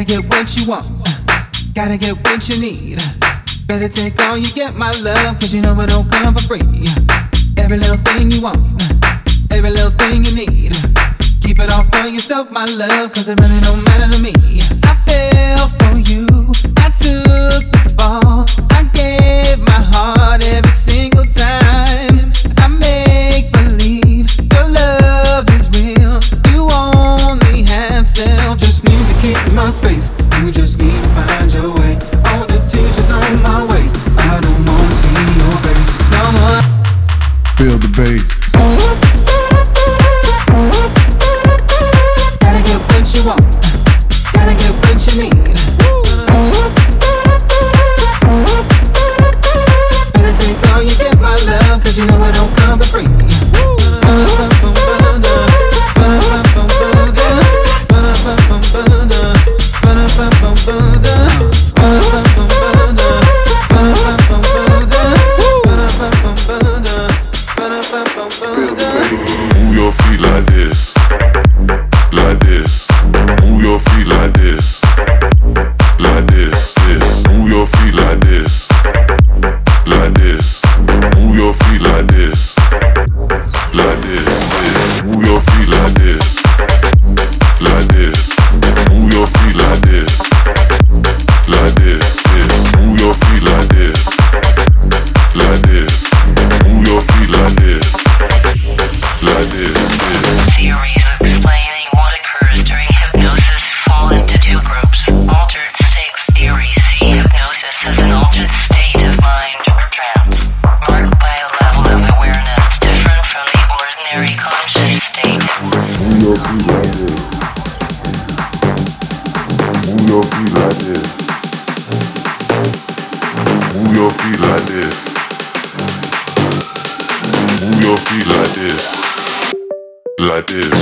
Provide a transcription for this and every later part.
Gotta get what you want, gotta get what you need. Better take all you get, my love, cause you know it don't come for free. Every little thing you want, every little thing you need. Keep it all for yourself, my love, cause it really don't matter to me. like this.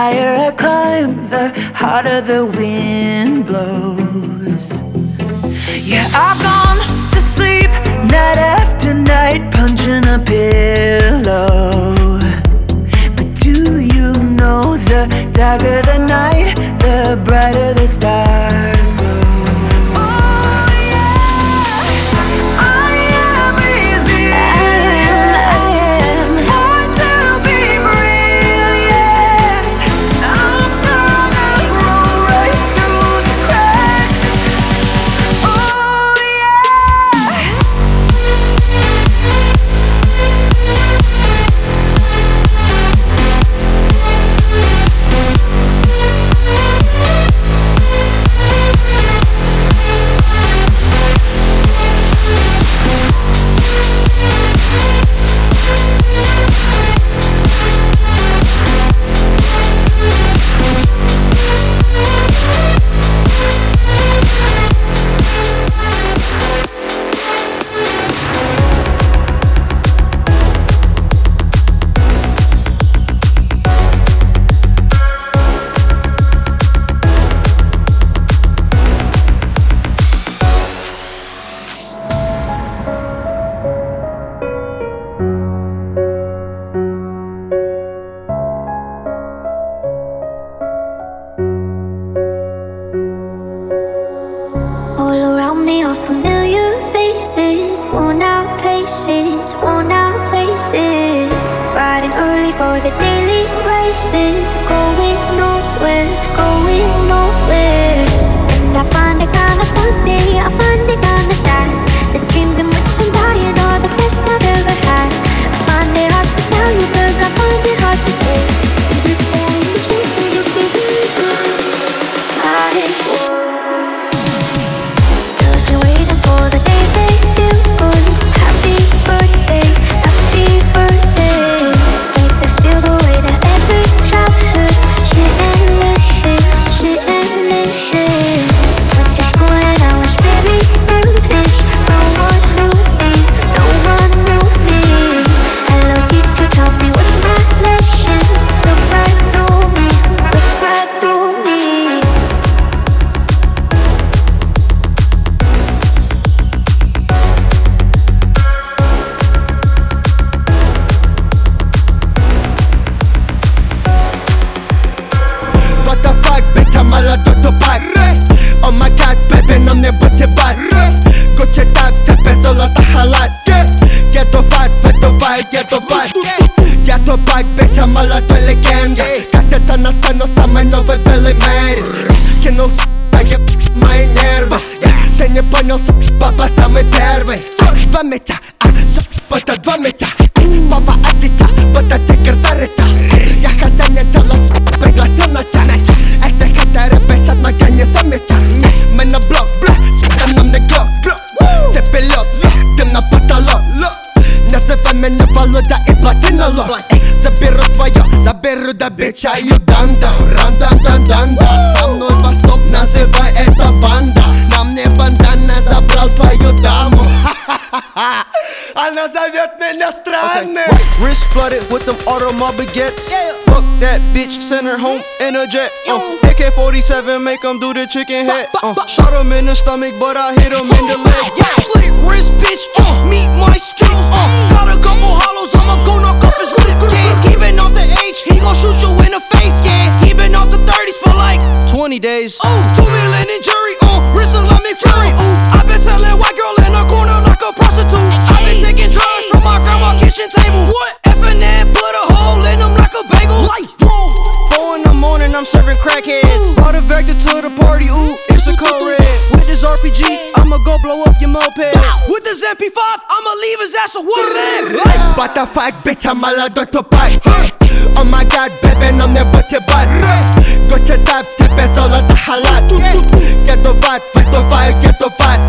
higher I climb, the harder the wind blows. Yeah, I've gone to sleep night after night, punching a pillow. But do you know the darker the night, the brighter the stars? Zwyczaje danda, ram dam dam danda Со мной Восток, называй это банда На мне бандана забрал твою даму Она зовет меня странным. Wrist flooded with them Audemars baguettes. Fuck that bitch, send her home in a jet. Uh, AK-47 make them do the chicken head. Uh, Shot him in the stomach but I hit him in the leg. yeah. Slit wrist bitch, uh, meet my skill. uh, Got a couple hollows, I'ma go knock off his lip gon' shoot you in the face. Yeah, keeping off the 30s for like 20 days. Ooh, two million in jury. Uh, wrist look like McFlurry. Ooh, i been selling white girl in a corner like a prostitute. i been taking drugs from my grandma kitchen table. What? and I'm serving crackheads. Bought a vector to the party, ooh, it's a cold red. With this RPG, I'ma go blow up your moped. With this MP5, I'ma leave his ass a wooden. What the fuck, bitch, I'm a la Dr. Pipe. Oh my god, baby, I'm never nam ne bëtë bat Doqe tap, të pezolla the halat Get the fight vat, vat, get the vat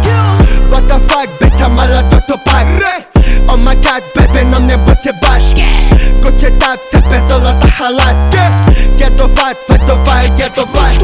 What the fuck, bitch, I'm a lot χαλάτε Και το φατ, φε το φατ, και το φατ